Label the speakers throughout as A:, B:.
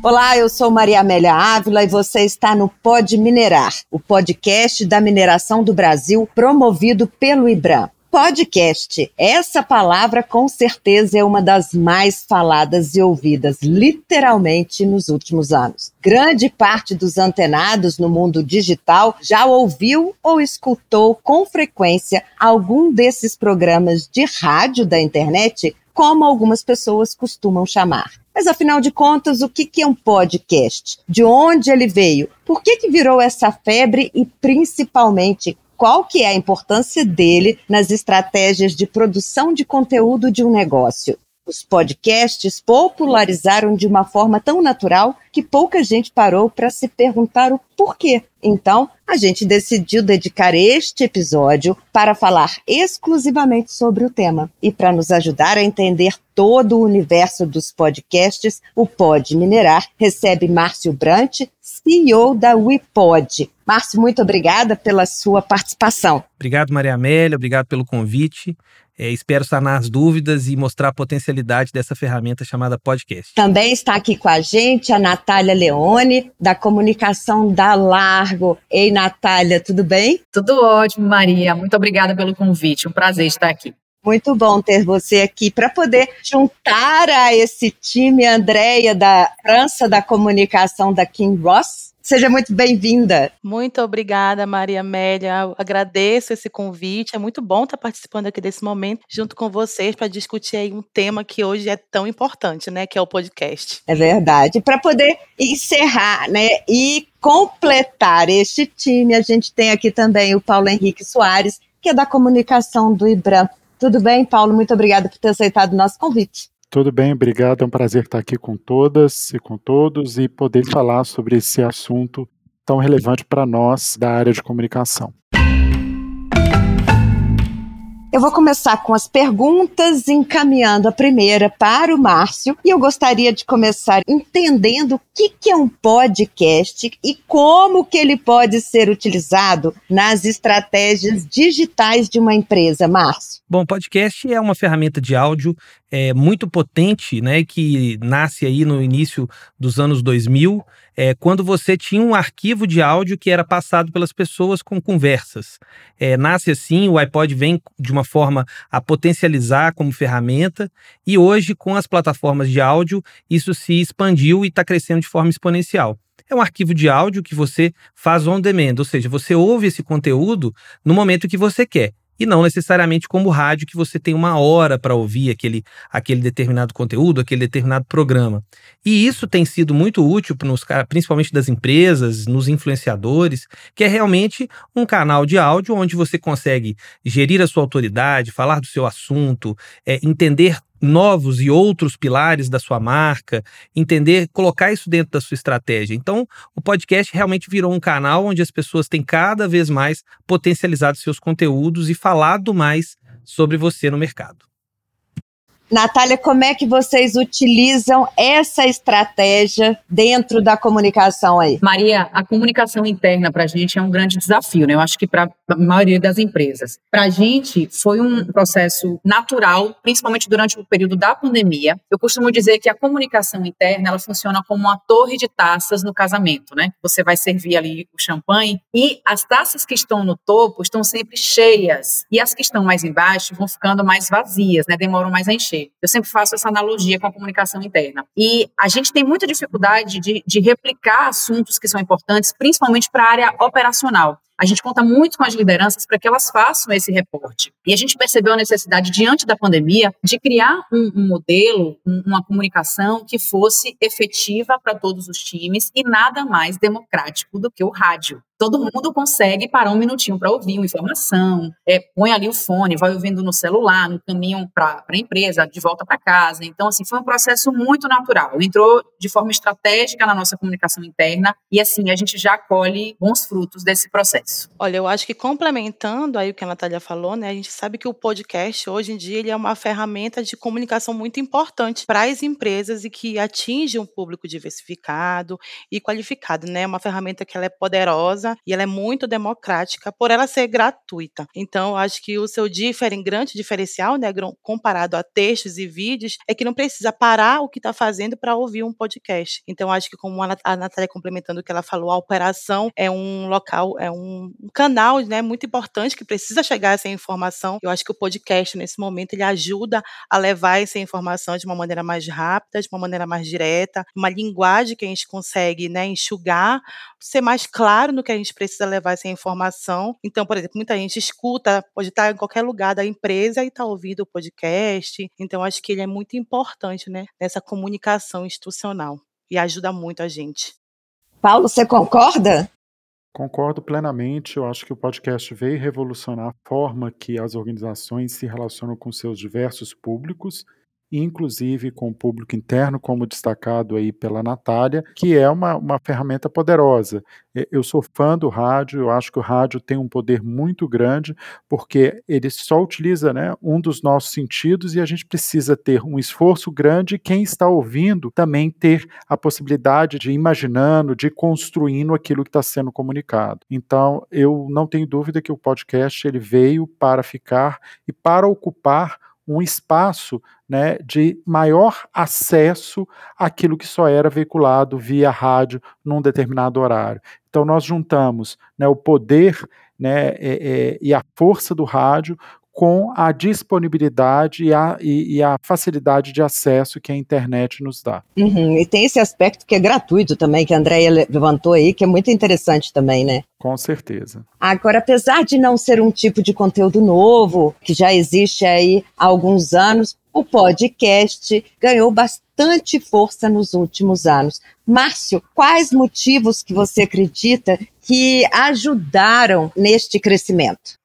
A: Olá, eu sou Maria Amélia Ávila e você está no Pod Minerar, o podcast da mineração do Brasil promovido pelo IBRAM. Podcast. Essa palavra com certeza é uma das mais faladas e ouvidas literalmente nos últimos anos. Grande parte dos antenados no mundo digital já ouviu ou escutou com frequência algum desses programas de rádio da internet, como algumas pessoas costumam chamar. Mas afinal de contas, o que é um podcast? De onde ele veio? Por que, que virou essa febre e principalmente qual que é a importância dele nas estratégias de produção de conteúdo de um negócio? Os podcasts popularizaram de uma forma tão natural que pouca gente parou para se perguntar o porquê. Então, a gente decidiu dedicar este episódio para falar exclusivamente sobre o tema. E para nos ajudar a entender todo o universo dos podcasts, o Pod Minerar recebe Márcio Brant, CEO da WePod. Márcio, muito obrigada pela sua participação.
B: Obrigado, Maria Amélia, obrigado pelo convite. É, espero sanar as dúvidas e mostrar a potencialidade dessa ferramenta chamada podcast.
A: Também está aqui com a gente a Natália Leone, da comunicação da Largo. Ei, Natália, tudo bem?
C: Tudo ótimo, Maria. Muito obrigada pelo convite. Um prazer estar aqui.
A: Muito bom ter você aqui para poder juntar a esse time, Andréia, da França da Comunicação da King Ross, Seja muito bem-vinda.
D: Muito obrigada, Maria Amélia. Eu agradeço esse convite. É muito bom estar participando aqui desse momento junto com vocês para discutir aí um tema que hoje é tão importante, né, que é o podcast.
A: É verdade. Para poder encerrar, né, e completar este time, a gente tem aqui também o Paulo Henrique Soares, que é da comunicação do IBRAM. Tudo bem, Paulo? Muito obrigada por ter aceitado o nosso convite.
E: Tudo bem, obrigado. É um prazer estar aqui com todas e com todos e poder falar sobre esse assunto tão relevante para nós da área de comunicação.
A: Eu vou começar com as perguntas, encaminhando a primeira para o Márcio. E eu gostaria de começar entendendo o que, que é um podcast e como que ele pode ser utilizado nas estratégias digitais de uma empresa, Márcio.
B: Bom, podcast é uma ferramenta de áudio é, muito potente, né, que nasce aí no início dos anos 2000, é, quando você tinha um arquivo de áudio que era passado pelas pessoas com conversas. É, nasce assim, o iPod vem de uma forma a potencializar como ferramenta, e hoje, com as plataformas de áudio, isso se expandiu e está crescendo de forma exponencial é um arquivo de áudio que você faz on demand, ou seja, você ouve esse conteúdo no momento que você quer e não necessariamente como rádio que você tem uma hora para ouvir aquele, aquele determinado conteúdo, aquele determinado programa. E isso tem sido muito útil, nos, principalmente das empresas, nos influenciadores, que é realmente um canal de áudio onde você consegue gerir a sua autoridade, falar do seu assunto, é, entender novos e outros pilares da sua marca, entender, colocar isso dentro da sua estratégia. Então, o podcast realmente virou um canal onde as pessoas têm cada vez mais potencializado seus conteúdos e falado mais sobre você no mercado.
A: Natália, como é que vocês utilizam essa estratégia dentro da comunicação aí?
C: Maria, a comunicação interna para a gente é um grande desafio, né? Eu acho que para a maioria das empresas. Para a gente foi um processo natural, principalmente durante o período da pandemia. Eu costumo dizer que a comunicação interna ela funciona como uma torre de taças no casamento, né? Você vai servir ali o champanhe e as taças que estão no topo estão sempre cheias e as que estão mais embaixo vão ficando mais vazias, né? Demoram mais a encher. Eu sempre faço essa analogia com a comunicação interna. E a gente tem muita dificuldade de, de replicar assuntos que são importantes, principalmente para a área operacional. A gente conta muito com as lideranças para que elas façam esse reporte. E a gente percebeu a necessidade, diante da pandemia, de criar um, um modelo, um, uma comunicação que fosse efetiva para todos os times e nada mais democrático do que o rádio todo mundo consegue parar um minutinho para ouvir uma informação, é, põe ali o fone, vai ouvindo no celular, no caminho para a empresa, de volta para casa. Então, assim, foi um processo muito natural. Entrou de forma estratégica na nossa comunicação interna e, assim, a gente já colhe bons frutos desse processo. Isso.
D: Olha, eu acho que complementando aí o que a Natália falou, né, a gente sabe que o podcast hoje em dia ele é uma ferramenta de comunicação muito importante para as empresas e que atinge um público diversificado e qualificado, né? Uma ferramenta que ela é poderosa e ela é muito democrática por ela ser gratuita. Então, eu acho que o seu diferen, grande diferencial, né, comparado a textos e vídeos, é que não precisa parar o que está fazendo para ouvir um podcast. Então, acho que como a Natália complementando o que ela falou, a operação é um local, é um canal, né, muito importante que precisa chegar essa informação. Eu acho que o podcast nesse momento ele ajuda a levar essa informação de uma maneira mais rápida, de uma maneira mais direta, uma linguagem que a gente consegue, né, enxugar, ser mais claro no que a gente precisa levar essa informação. Então, por exemplo, muita gente escuta, pode estar em qualquer lugar da empresa e está ouvindo o podcast. Então, acho que ele é muito importante, né, nessa comunicação institucional e ajuda muito a gente.
A: Paulo, você concorda?
E: Concordo plenamente. Eu acho que o podcast veio revolucionar a forma que as organizações se relacionam com seus diversos públicos inclusive com o público interno, como destacado aí pela Natália, que é uma, uma ferramenta poderosa. Eu sou fã do rádio, eu acho que o rádio tem um poder muito grande, porque ele só utiliza né, um dos nossos sentidos e a gente precisa ter um esforço grande e quem está ouvindo também ter a possibilidade de imaginando, de construindo aquilo que está sendo comunicado. Então, eu não tenho dúvida que o podcast ele veio para ficar e para ocupar um espaço né, de maior acesso àquilo que só era veiculado via rádio num determinado horário. Então, nós juntamos né, o poder né, é, é, e a força do rádio com a disponibilidade e a, e, e a, facilidade de acesso que a internet nos dá.
A: Uhum, e tem esse aspecto que é gratuito também, que a Andrea levantou aí, que é muito interessante também, né?
E: Com certeza.
A: Agora, apesar de não ser um tipo de conteúdo novo, que já existe aí há alguns anos, o podcast ganhou bastante força nos últimos anos. Márcio, quais motivos que você acredita que ajudaram neste crescimento?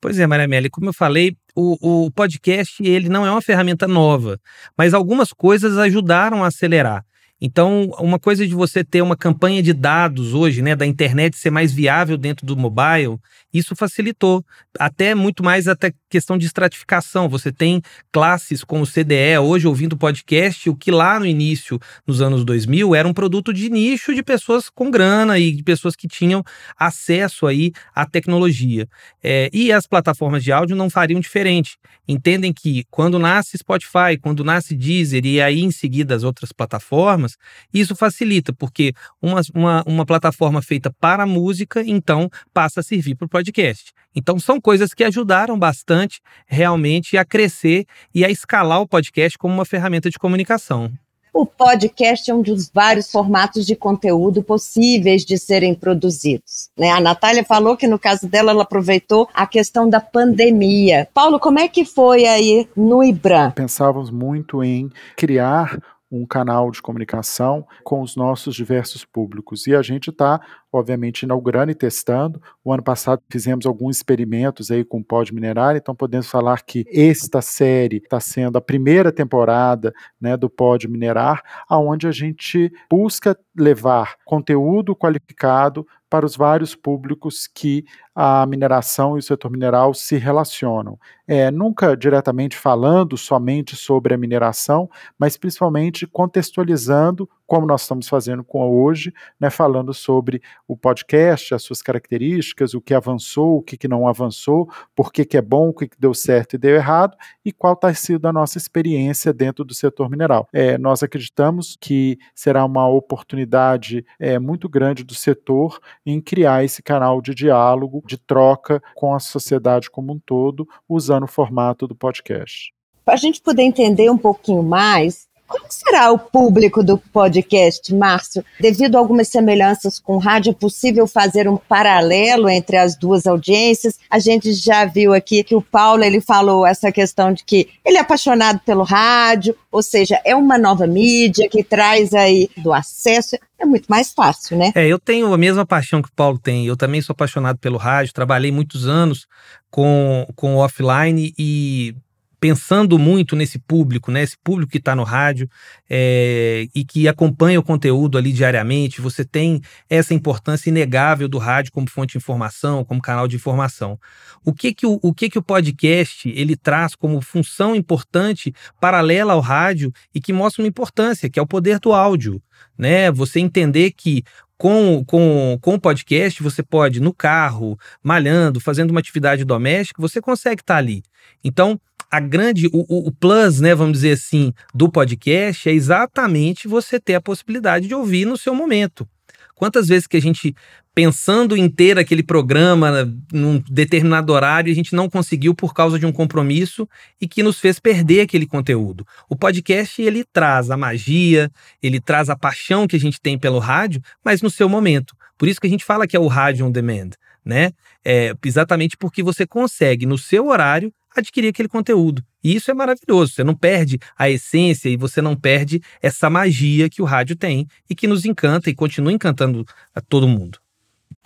B: Pois é, Maria Amélia, como eu falei, o, o podcast ele não é uma ferramenta nova, mas algumas coisas ajudaram a acelerar. Então, uma coisa de você ter uma campanha de dados hoje, né, da internet ser mais viável dentro do mobile, isso facilitou. Até muito mais até questão de estratificação. Você tem classes como o CDE hoje ouvindo podcast, o que lá no início, nos anos 2000, era um produto de nicho de pessoas com grana e de pessoas que tinham acesso aí à tecnologia. É, e as plataformas de áudio não fariam diferente. Entendem que quando nasce Spotify, quando nasce Deezer e aí em seguida as outras plataformas, isso facilita, porque uma, uma, uma plataforma feita para música, então passa a servir para o podcast. Então são coisas que ajudaram bastante realmente a crescer e a escalar o podcast como uma ferramenta de comunicação.
A: O podcast é um dos vários formatos de conteúdo possíveis de serem produzidos. Né? A Natália falou que no caso dela ela aproveitou a questão da pandemia. Paulo, como é que foi aí no IBRAM?
E: Pensávamos muito em criar um canal de comunicação com os nossos diversos públicos. E a gente está, obviamente, inaugurando e testando. O ano passado fizemos alguns experimentos aí com o Pod Minerar, então podemos falar que esta série está sendo a primeira temporada né, do Pod Minerar, aonde a gente busca levar conteúdo qualificado para os vários públicos que a mineração e o setor mineral se relacionam. É, nunca diretamente falando somente sobre a mineração, mas principalmente contextualizando como nós estamos fazendo com hoje, né, falando sobre o podcast, as suas características, o que avançou, o que, que não avançou, por que, que é bom, o que, que deu certo e deu errado, e qual está sido a nossa experiência dentro do setor mineral. É, nós acreditamos que será uma oportunidade é, muito grande do setor em criar esse canal de diálogo, de troca com a sociedade como um todo, usando o formato do podcast.
A: Para a gente poder entender um pouquinho mais, como será o público do podcast, Márcio? Devido a algumas semelhanças com rádio, é possível fazer um paralelo entre as duas audiências? A gente já viu aqui que o Paulo ele falou essa questão de que ele é apaixonado pelo rádio, ou seja, é uma nova mídia que traz aí do acesso. É muito mais fácil, né?
B: É, eu tenho a mesma paixão que o Paulo tem. Eu também sou apaixonado pelo rádio, trabalhei muitos anos com, com offline e pensando muito nesse público, né? Esse público que está no rádio é, e que acompanha o conteúdo ali diariamente, você tem essa importância inegável do rádio como fonte de informação, como canal de informação. O que que o, o que que o podcast ele traz como função importante paralela ao rádio e que mostra uma importância, que é o poder do áudio, né? Você entender que com, com, com o podcast, você pode, no carro, malhando, fazendo uma atividade doméstica, você consegue estar tá ali. Então, a grande, o, o, plus, né, vamos dizer assim, do podcast é exatamente você ter a possibilidade de ouvir no seu momento. Quantas vezes que a gente, pensando em ter aquele programa num determinado horário, a gente não conseguiu por causa de um compromisso e que nos fez perder aquele conteúdo. O podcast, ele traz a magia, ele traz a paixão que a gente tem pelo rádio, mas no seu momento. Por isso que a gente fala que é o rádio on demand, né? É, exatamente porque você consegue, no seu horário, adquirir aquele conteúdo. E isso é maravilhoso. Você não perde a essência e você não perde essa magia que o rádio tem e que nos encanta e continua encantando a todo mundo.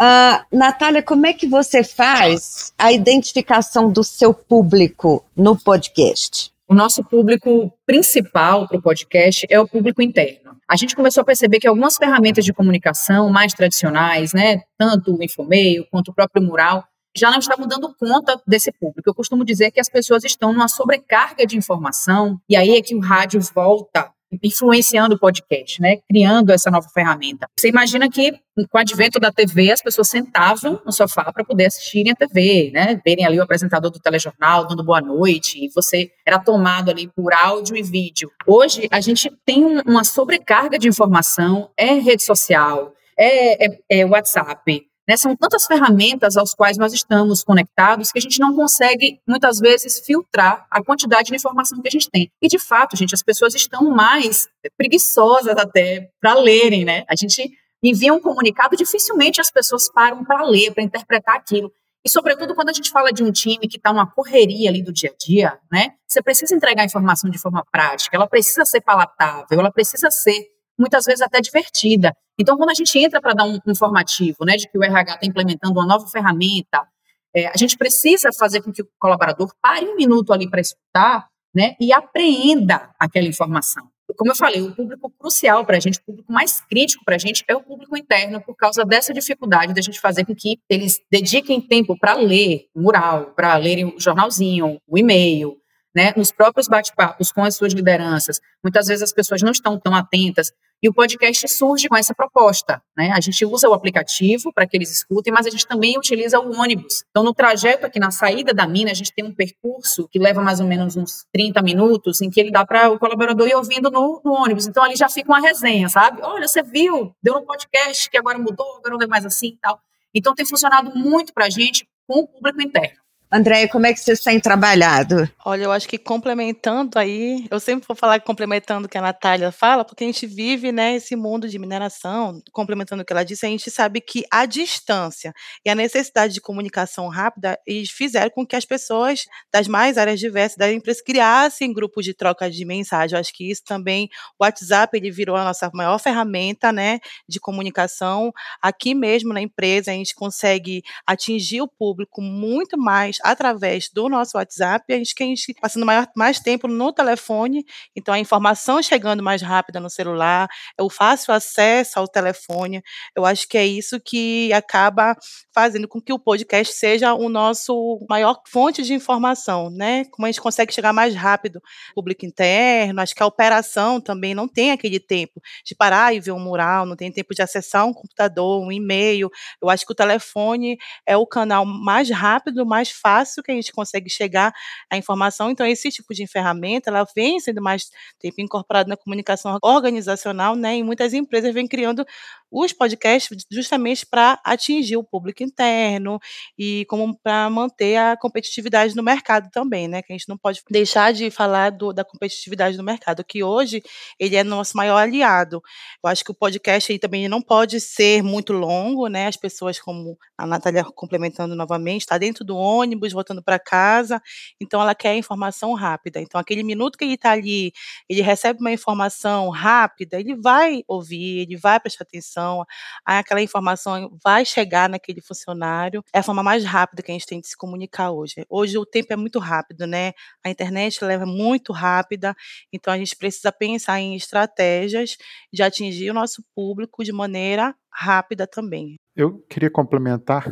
A: Uh, Natália, como é que você faz a identificação do seu público no podcast?
C: O nosso público principal para o podcast é o público interno. A gente começou a perceber que algumas ferramentas de comunicação mais tradicionais, né, tanto o infomail quanto o próprio mural, já não estavam dando conta desse público. Eu costumo dizer que as pessoas estão numa sobrecarga de informação, e aí é que o rádio volta influenciando o podcast, né? Criando essa nova ferramenta. Você imagina que com o advento da TV, as pessoas sentavam no sofá para poder assistirem a TV, né? Verem ali o apresentador do telejornal dando boa noite, e você era tomado ali por áudio e vídeo. Hoje a gente tem uma sobrecarga de informação, é rede social, é, é, é WhatsApp, né? São tantas ferramentas aos quais nós estamos conectados que a gente não consegue, muitas vezes, filtrar a quantidade de informação que a gente tem. E, de fato, gente, as pessoas estão mais preguiçosas até para lerem, né? A gente envia um comunicado, dificilmente as pessoas param para ler, para interpretar aquilo. E, sobretudo, quando a gente fala de um time que está numa correria ali do dia a dia, né? Você precisa entregar a informação de forma prática, ela precisa ser palatável, ela precisa ser muitas vezes até divertida. Então, quando a gente entra para dar um informativo, né, de que o RH está implementando uma nova ferramenta, é, a gente precisa fazer com que o colaborador pare um minuto ali para escutar, né, e apreenda aquela informação. Como eu falei, o público crucial para a gente, o público mais crítico para a gente é o público interno, por causa dessa dificuldade da gente fazer com que eles dediquem tempo para ler o mural, para lerem o jornalzinho, o e-mail, né, nos próprios bate-papos com as suas lideranças, muitas vezes as pessoas não estão tão atentas e o podcast surge com essa proposta. Né? A gente usa o aplicativo para que eles escutem, mas a gente também utiliza o ônibus. Então, no trajeto aqui na saída da mina, a gente tem um percurso que leva mais ou menos uns 30 minutos, em que ele dá para o colaborador ir ouvindo no, no, ônibus. Então, ali já fica uma resenha, sabe? Olha, você viu, deu no podcast que agora mudou, agora não é mais assim e tal. Então, tem funcionado muito para a gente com o público interno.
A: Andréia, como é que vocês têm trabalhado?
D: Olha, eu acho que complementando aí, eu sempre vou falar complementando o que a Natália fala, porque a gente vive, né, esse mundo de mineração, complementando o que ela disse, a gente sabe que a distância e a necessidade de comunicação rápida, fizeram com que as pessoas das mais áreas diversas da empresa criassem grupos de troca de mensagem. Eu acho que isso também, o WhatsApp, ele virou a nossa maior ferramenta, né, de comunicação. Aqui mesmo na empresa, a gente consegue atingir o público muito mais através do nosso WhatsApp, a gente quem passando maior, mais tempo no telefone, então a informação chegando mais rápida no celular, é o fácil acesso ao telefone. Eu acho que é isso que acaba fazendo com que o podcast seja o nosso maior fonte de informação, né? Como a gente consegue chegar mais rápido público interno, acho que a operação também não tem aquele tempo de parar e ver um mural, não tem tempo de acessar um computador, um e-mail. Eu acho que o telefone é o canal mais rápido, mais fácil fácil que a gente consegue chegar à informação. Então, esse tipo de ferramenta, ela vem sendo mais tempo incorporado na comunicação organizacional, né? E muitas empresas vêm criando os podcasts justamente para atingir o público interno e como para manter a competitividade no mercado também, né? Que a gente não pode deixar de falar do, da competitividade no mercado, que hoje ele é nosso maior aliado. Eu acho que o podcast aí também não pode ser muito longo, né? As pessoas, como a Natália complementando novamente, está dentro do ônibus voltando para casa, então ela quer informação rápida. Então, aquele minuto que ele está ali, ele recebe uma informação rápida, ele vai ouvir, ele vai prestar atenção, informação, aquela informação vai chegar naquele funcionário. É a forma mais rápida que a gente tem de se comunicar hoje. Hoje o tempo é muito rápido, né? A internet leva muito rápida, então a gente precisa pensar em estratégias de atingir o nosso público de maneira rápida também.
E: Eu queria complementar.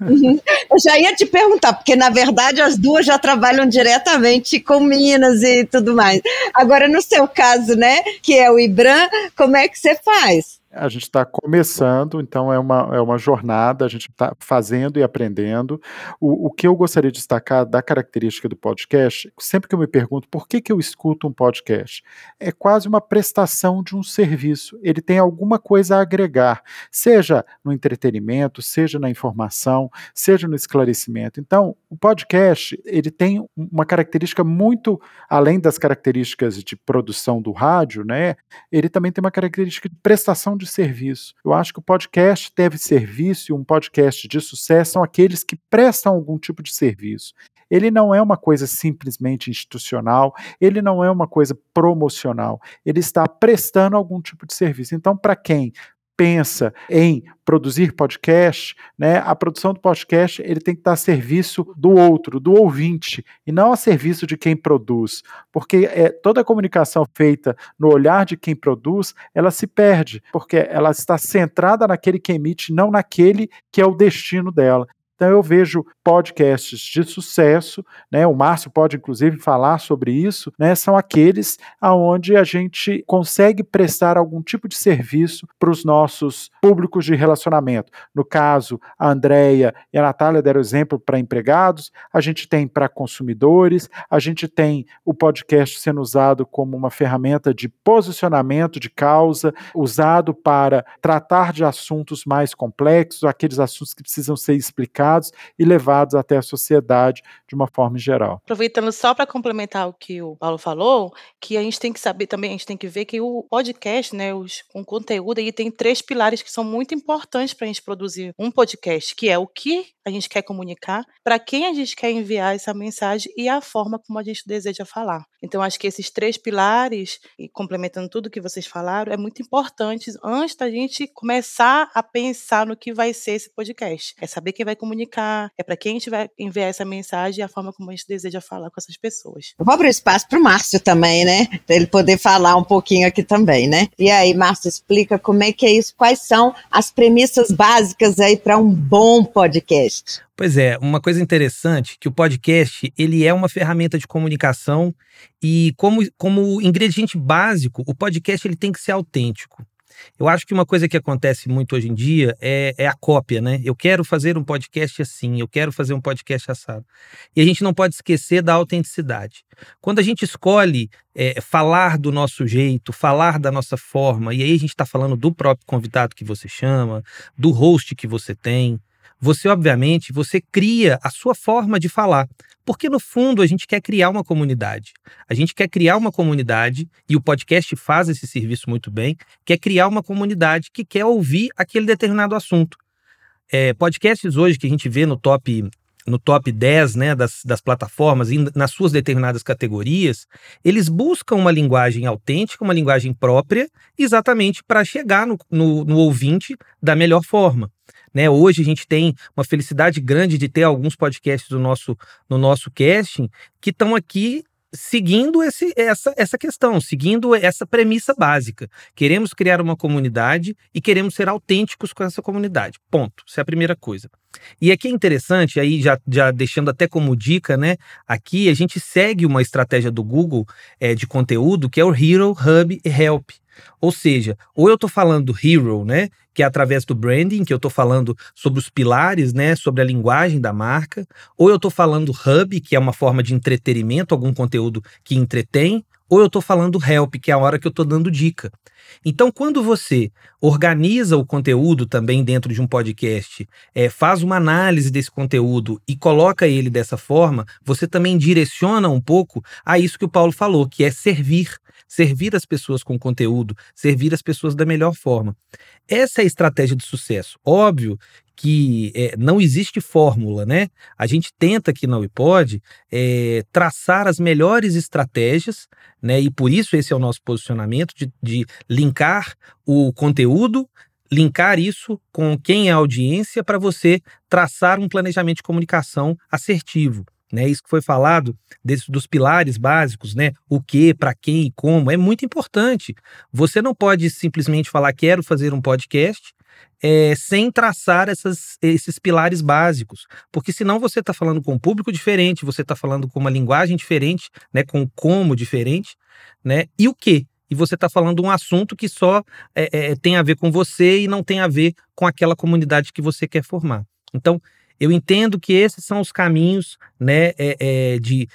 A: Uhum. Eu já ia te perguntar, porque na verdade as duas já trabalham diretamente com Minas e tudo mais. Agora, no seu caso, né, que é o IBRAM, como é que você faz?
E: A gente está começando, então é uma, é uma jornada, a gente está fazendo e aprendendo. O, o que eu gostaria de destacar da característica do podcast, sempre que eu me pergunto por que, que eu escuto um podcast, é quase uma prestação de um serviço. Ele tem alguma coisa a agregar, seja no entretenimento, seja na informação, seja no esclarecimento. Então, o podcast ele tem uma característica muito além das características de produção do rádio, né? Ele também tem uma característica de prestação de serviço. Eu acho que o podcast deve serviço e um podcast de sucesso são aqueles que prestam algum tipo de serviço. Ele não é uma coisa simplesmente institucional, ele não é uma coisa promocional, ele está prestando algum tipo de serviço. Então, para quem pensa em produzir podcast, né, a produção do podcast ele tem que estar a serviço do outro, do ouvinte, e não a serviço de quem produz, porque é, toda a comunicação feita no olhar de quem produz, ela se perde, porque ela está centrada naquele que emite, não naquele que é o destino dela. Então eu vejo podcasts de sucesso, né? O Márcio pode inclusive falar sobre isso, né? São aqueles aonde a gente consegue prestar algum tipo de serviço para os nossos públicos de relacionamento. No caso, a Andrea e a Natália deram exemplo para empregados, a gente tem para consumidores, a gente tem o podcast sendo usado como uma ferramenta de posicionamento de causa, usado para tratar de assuntos mais complexos, aqueles assuntos que precisam ser explicados e levados até a sociedade de uma forma geral.
D: Aproveitando só para complementar o que o Paulo falou, que a gente tem que saber também, a gente tem que ver que o podcast, né, os, um conteúdo, ele tem três pilares que são muito importantes para a gente produzir um podcast, que é o que a gente quer comunicar, para quem a gente quer enviar essa mensagem e a forma como a gente deseja falar. Então, acho que esses três pilares, e complementando tudo que vocês falaram, é muito importante antes da gente começar a pensar no que vai ser esse podcast. É saber quem vai comunicar, é para quem a gente vai enviar essa mensagem e a forma como a gente deseja falar com essas pessoas.
A: Eu vou abrir espaço para o Márcio também, né? Para ele poder falar um pouquinho aqui também, né? E aí, Márcio, explica como é que é isso, quais são as premissas básicas aí para um bom podcast.
B: Pois é, uma coisa interessante que o podcast ele é uma ferramenta de comunicação e como, como ingrediente básico, o podcast ele tem que ser autêntico. Eu acho que uma coisa que acontece muito hoje em dia é, é, a cópia, né? Eu quero fazer um podcast assim, eu quero fazer um podcast assado. E a gente não pode esquecer da autenticidade. Quando a gente escolhe é, falar do nosso jeito, falar da nossa forma, e aí a gente está falando do próprio convidado que você chama, do host que você tem, você obviamente você cria a sua forma de falar, porque no fundo a gente quer criar uma comunidade. A gente quer criar uma comunidade e o podcast faz esse serviço muito bem, quer criar uma comunidade que quer ouvir aquele determinado assunto. É, podcasts hoje que a gente vê no top no top 10 né, das, das plataformas, nas suas determinadas categorias, eles buscam uma linguagem autêntica, uma linguagem própria, exatamente para chegar no, no, no ouvinte da melhor forma. Né? Hoje a gente tem uma felicidade grande de ter alguns podcasts do nosso, no nosso casting que estão aqui seguindo esse, essa, essa questão, seguindo essa premissa básica. Queremos criar uma comunidade e queremos ser autênticos com essa comunidade. Ponto. Essa é a primeira coisa. E aqui é interessante, aí já, já deixando até como dica, né? Aqui a gente segue uma estratégia do Google é, de conteúdo que é o Hero, Hub e Help. Ou seja, ou eu estou falando do hero, né, que é através do branding, que eu estou falando sobre os pilares, né, sobre a linguagem da marca, ou eu estou falando hub, que é uma forma de entretenimento, algum conteúdo que entretém, ou eu estou falando help, que é a hora que eu estou dando dica. Então, quando você organiza o conteúdo também dentro de um podcast, é, faz uma análise desse conteúdo e coloca ele dessa forma, você também direciona um pouco a isso que o Paulo falou, que é servir servir as pessoas com conteúdo, servir as pessoas da melhor forma. Essa é a estratégia de sucesso. Óbvio que é, não existe fórmula, né? A gente tenta aqui na Wipod é, traçar as melhores estratégias, né? E por isso esse é o nosso posicionamento de, de linkar o conteúdo linkar isso com quem é a audiência para você traçar um planejamento de comunicação assertivo. Né, isso que foi falado desse, dos pilares básicos, né? O que, para quem e como, é muito importante. Você não pode simplesmente falar quero fazer um podcast é, sem traçar essas, esses pilares básicos, porque senão você está falando com um público diferente, você está falando com uma linguagem diferente, né? Com um como diferente, né? E o que? e você está falando um assunto que só é, é, tem a ver com você e não tem a ver com aquela comunidade que você quer formar. Então, eu entendo que esses são os caminhos né, de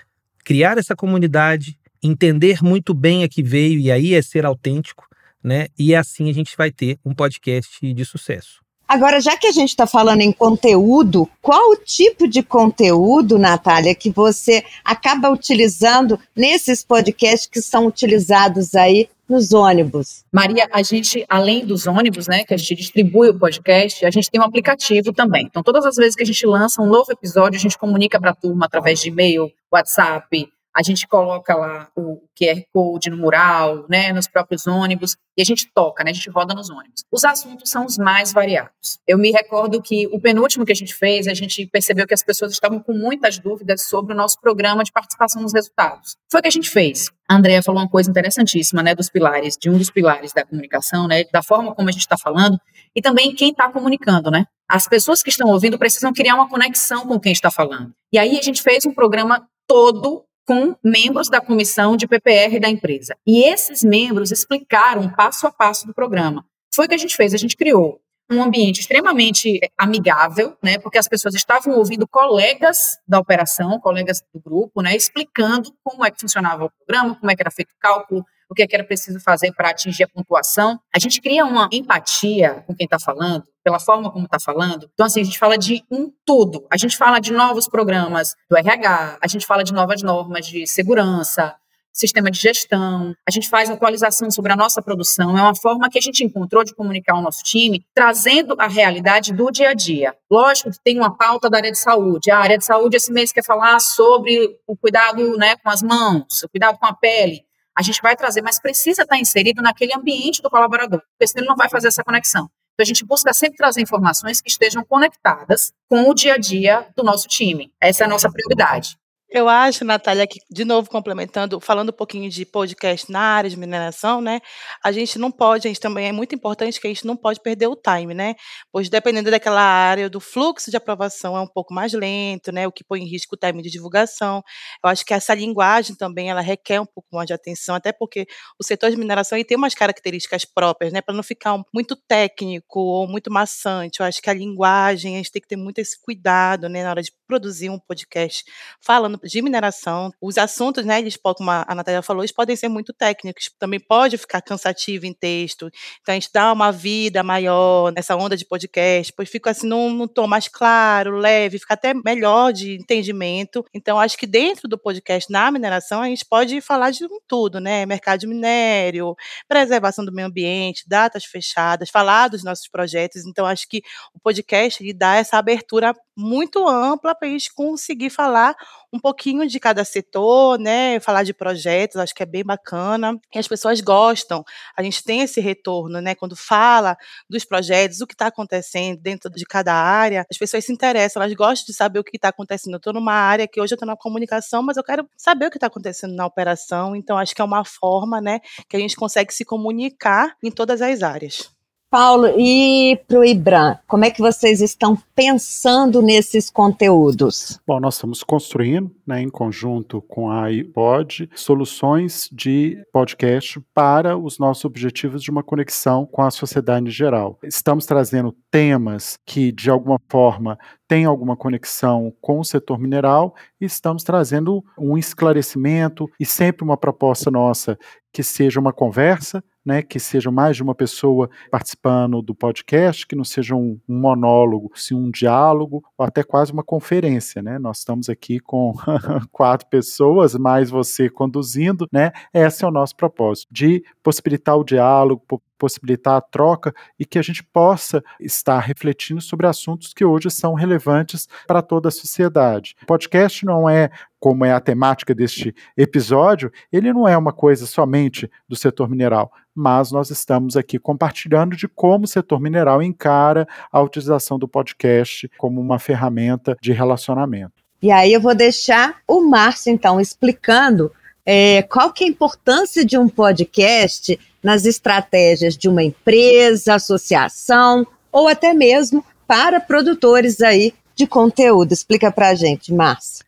B: criar essa comunidade, entender muito bem a que veio, e aí é ser autêntico, né? E assim a gente vai ter um podcast de sucesso.
A: Agora, já que a gente está falando em conteúdo, qual o tipo de conteúdo, Natália, que você acaba utilizando nesses podcasts que são utilizados aí nos ônibus?
C: Maria, a gente, além dos ônibus, né, que a gente distribui o podcast, a gente tem um aplicativo também. Então, todas as vezes que a gente lança um novo episódio, a gente comunica para a turma através de e-mail, WhatsApp, a gente coloca lá o QR Code no mural, né, nos próprios ônibus, e a gente toca, né, a gente roda nos ônibus. Os assuntos são os mais variados. Eu me recordo que o penúltimo que a gente fez, a gente percebeu que as pessoas estavam com muitas dúvidas sobre o nosso programa de participação nos resultados. Foi o que a gente fez. A Andrea falou uma coisa interessantíssima, né, dos pilares, de um dos pilares da comunicação, né, da forma como a gente está falando, e também quem está comunicando, né? As pessoas que estão ouvindo precisam criar uma conexão com quem está falando. E aí a gente fez um programa todo com membros da comissão de PPR da empresa. E esses membros explicaram passo a passo do programa. Foi o que a gente fez, a gente criou um ambiente extremamente amigável, né, porque as pessoas estavam ouvindo colegas da operação, colegas do grupo, né, explicando como é que funcionava o programa, como é que era feito o cálculo, o que, é que era preciso fazer para atingir a pontuação. A gente cria uma empatia com quem está falando, pela forma como está falando. Então, assim, a gente fala de um tudo. A gente fala de novos programas do RH, a gente fala de novas normas de segurança, sistema de gestão, a gente faz atualização sobre a nossa produção. É uma forma que a gente encontrou de comunicar o nosso time, trazendo a realidade do dia a dia. Lógico que tem uma pauta da área de saúde. A área de saúde esse mês quer falar sobre o cuidado né, com as mãos, o cuidado com a pele a gente vai trazer, mas precisa estar inserido naquele ambiente do colaborador, porque senão ele não vai fazer essa conexão. Então, a gente busca sempre trazer informações que estejam conectadas com o dia a dia do nosso time. Essa é a nossa prioridade.
D: Eu acho, Natália, que, de novo, complementando, falando um pouquinho de podcast na área de mineração, né? A gente não pode, a gente também é muito importante que a gente não pode perder o time, né? Pois dependendo daquela área, do fluxo de aprovação é um pouco mais lento, né? O que põe em risco o time de divulgação. Eu acho que essa linguagem também, ela requer um pouco mais de atenção, até porque o setor de mineração ele tem umas características próprias, né? Para não ficar muito técnico ou muito maçante. Eu acho que a linguagem, a gente tem que ter muito esse cuidado, né? Na hora de produzir um podcast falando de mineração. Os assuntos, né, eles, como a Natália falou, eles podem ser muito técnicos, também pode ficar cansativo em texto. Então a gente dá uma vida maior nessa onda de podcast, pois fica assim num, num tom mais claro, leve, fica até melhor de entendimento. Então acho que dentro do podcast na mineração a gente pode falar de tudo, né? Mercado de minério, preservação do meio ambiente, datas fechadas, falar dos nossos projetos. Então acho que o podcast ele dá essa abertura muito ampla gente conseguir falar um pouquinho de cada setor, né? Falar de projetos, acho que é bem bacana. E as pessoas gostam. A gente tem esse retorno, né? Quando fala dos projetos, o que está acontecendo dentro de cada área, as pessoas se interessam, elas gostam de saber o que está acontecendo. Eu estou numa área que hoje eu estou na comunicação, mas eu quero saber o que está acontecendo na operação. Então, acho que é uma forma, né, que a gente consegue se comunicar em todas as áreas.
A: Paulo, e para o IBRAM, como é que vocês estão pensando nesses conteúdos?
E: Bom, nós estamos construindo, né, em conjunto com a iPod, soluções de podcast para os nossos objetivos de uma conexão com a sociedade em geral. Estamos trazendo temas que, de alguma forma, têm alguma conexão com o setor mineral e estamos trazendo um esclarecimento e sempre uma proposta nossa que seja uma conversa né, que seja mais de uma pessoa participando do podcast, que não seja um, um monólogo, sim um diálogo ou até quase uma conferência, né? Nós estamos aqui com quatro pessoas, mais você conduzindo, né? Esse é o nosso propósito, de possibilitar o diálogo, possibilitar a troca e que a gente possa estar refletindo sobre assuntos que hoje são relevantes para toda a sociedade. O podcast não é como é a temática deste episódio, ele não é uma coisa somente do setor mineral, mas nós estamos aqui compartilhando de como o setor mineral encara a utilização do podcast como uma ferramenta de relacionamento.
A: E aí eu vou deixar o Márcio, então, explicando é, qual que é a importância de um podcast nas estratégias de uma empresa, associação ou até mesmo para produtores aí de conteúdo. Explica para a gente, Márcio.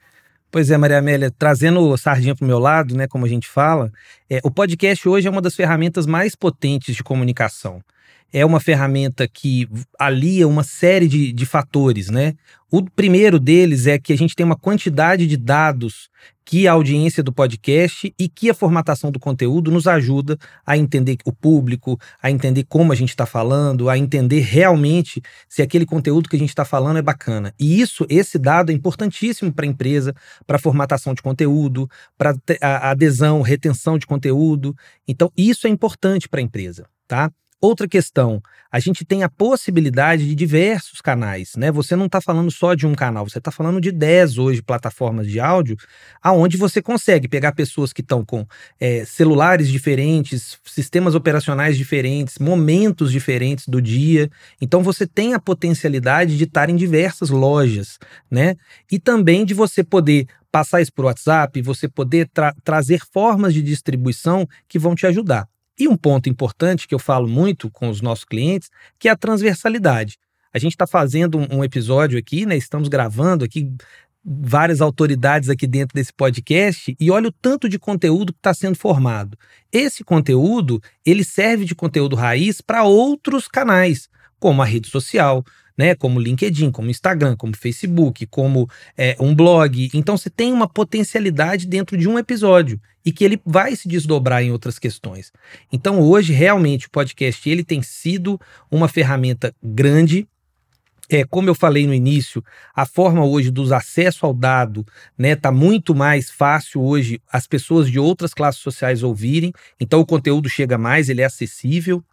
B: Pois é, Maria Amélia, trazendo sardinha para o meu lado, né, como a gente fala, é, o podcast hoje é uma das ferramentas mais potentes de comunicação. É uma ferramenta que alia uma série de, de fatores, né? O primeiro deles é que a gente tem uma quantidade de dados que a audiência do podcast e que a formatação do conteúdo nos ajuda a entender o público, a entender como a gente está falando, a entender realmente se aquele conteúdo que a gente está falando é bacana. E isso, esse dado é importantíssimo para a empresa, para a formatação de conteúdo, para a adesão, retenção de conteúdo. Então, isso é importante para a empresa, tá? Outra questão, a gente tem a possibilidade de diversos canais, né? Você não está falando só de um canal, você está falando de 10 hoje plataformas de áudio, aonde você consegue pegar pessoas que estão com é, celulares diferentes, sistemas operacionais diferentes, momentos diferentes do dia. Então você tem a potencialidade de estar em diversas lojas, né? E também de você poder passar isso por WhatsApp, você poder tra trazer formas de distribuição que vão te ajudar. E um ponto importante que eu falo muito com os nossos clientes, que é a transversalidade. A gente está fazendo um, episódio aqui, né? Estamos gravando aqui várias autoridades aqui dentro desse podcast e olha o tanto de conteúdo que está sendo formado. Esse conteúdo ele serve de conteúdo raiz para outros canais, como a rede social, né? Como LinkedIn, como Instagram, como Facebook, como é, um blog. Então você tem uma potencialidade dentro de um episódio e que ele vai se desdobrar em outras questões. Então hoje realmente o podcast ele tem sido uma ferramenta grande é, como eu falei no início, a forma hoje dos acesso ao dado, né, tá muito mais fácil hoje as pessoas de outras classes sociais ouvirem, então o conteúdo chega mais, ele é acessível.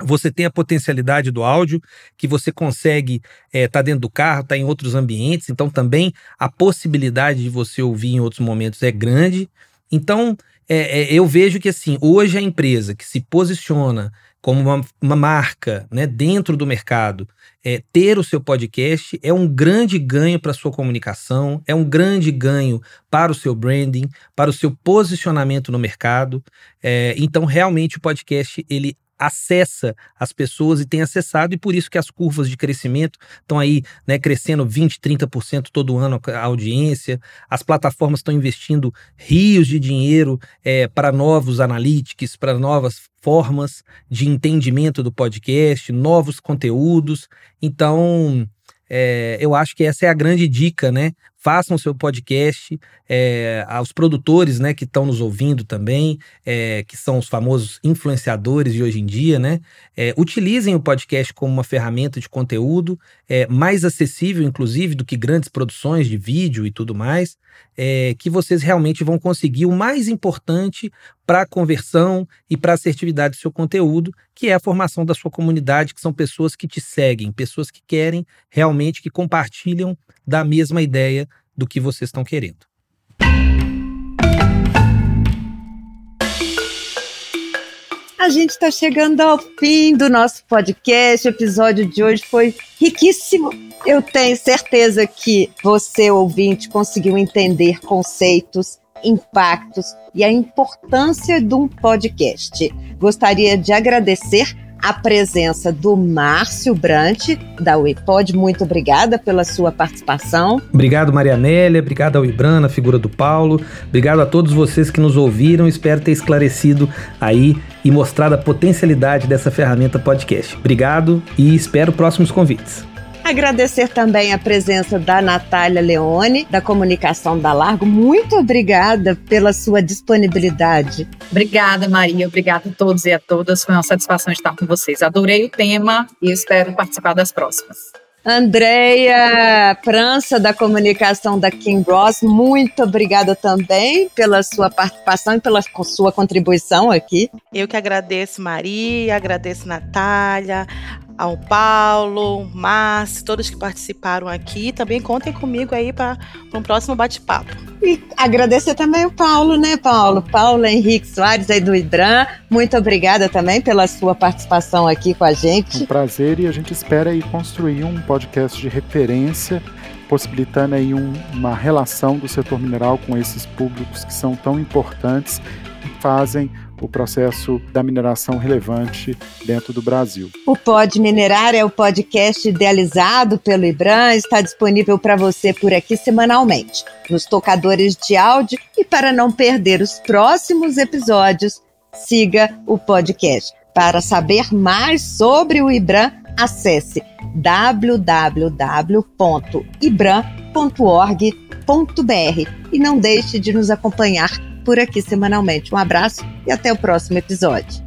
B: Você tem a potencialidade do áudio, que você consegue estar é, tá dentro do carro, estar tá em outros ambientes, então também a possibilidade de você ouvir em outros momentos é grande. Então, é, é, eu vejo que assim, hoje a empresa que se posiciona como uma, uma marca né, dentro do mercado, é, ter o seu podcast é um grande ganho para a sua comunicação, é um grande ganho para o seu branding, para o seu posicionamento no mercado. É, então, realmente, o podcast ele acessa as pessoas e tem acessado, e por isso que as curvas de crescimento estão aí né, crescendo 20%, 30% todo ano a audiência, as plataformas estão investindo rios de dinheiro é, para novos analytics, para novas formas de entendimento do podcast, novos conteúdos. Então, é, eu acho que essa é a grande dica, né? Façam o seu podcast, é, aos produtores né, que estão nos ouvindo também, é, que são os famosos influenciadores de hoje em dia, né? É, utilizem o podcast como uma ferramenta de conteúdo é, mais acessível, inclusive, do que grandes produções de vídeo e tudo mais, é, que vocês realmente vão conseguir o mais importante para a conversão e para a assertividade do seu conteúdo, que é a formação da sua comunidade, que são pessoas que te seguem, pessoas que querem realmente que compartilham da mesma ideia do que vocês estão querendo.
A: A gente está chegando ao fim do nosso podcast. O episódio de hoje foi riquíssimo. Eu tenho certeza que você, ouvinte, conseguiu entender conceitos, impactos e a importância de um podcast. Gostaria de agradecer a presença do Márcio Brant, da UIPOD. Muito obrigada pela sua participação.
B: Obrigado, Maria Amélia. Obrigado ao Ibran, a figura do Paulo. Obrigado a todos vocês que nos ouviram. Espero ter esclarecido aí e mostrado a potencialidade dessa ferramenta podcast. Obrigado e espero próximos convites.
A: Agradecer também a presença da Natália Leone, da Comunicação da Largo. Muito obrigada pela sua disponibilidade.
C: Obrigada, Maria. Obrigada a todos e a todas. Foi uma satisfação estar com vocês. Adorei o tema e espero participar das próximas.
A: Andreia França, da comunicação da Kim Ross, muito obrigada também pela sua participação e pela sua contribuição aqui.
D: Eu que agradeço, Maria, agradeço, Natália, ao Paulo, Márcio, todos que participaram aqui. Também contem comigo aí para um próximo bate-papo.
A: E agradecer também o Paulo, né, Paulo? Paulo Henrique Soares aí do IDRAM. Muito obrigada também pela sua participação aqui com a gente.
E: Um prazer e a gente espera aí construir um podcast de referência possibilitando aí um, uma relação do setor mineral com esses públicos que são tão importantes e fazem o processo da mineração relevante dentro do Brasil.
A: O Pod Minerar é o podcast idealizado pelo IBRAM, está disponível para você por aqui semanalmente, nos tocadores de áudio e para não perder os próximos episódios, siga o podcast. Para saber mais sobre o IBRAM, acesse www.ibram.org.br e não deixe de nos acompanhar por aqui semanalmente. Um abraço e até o próximo episódio.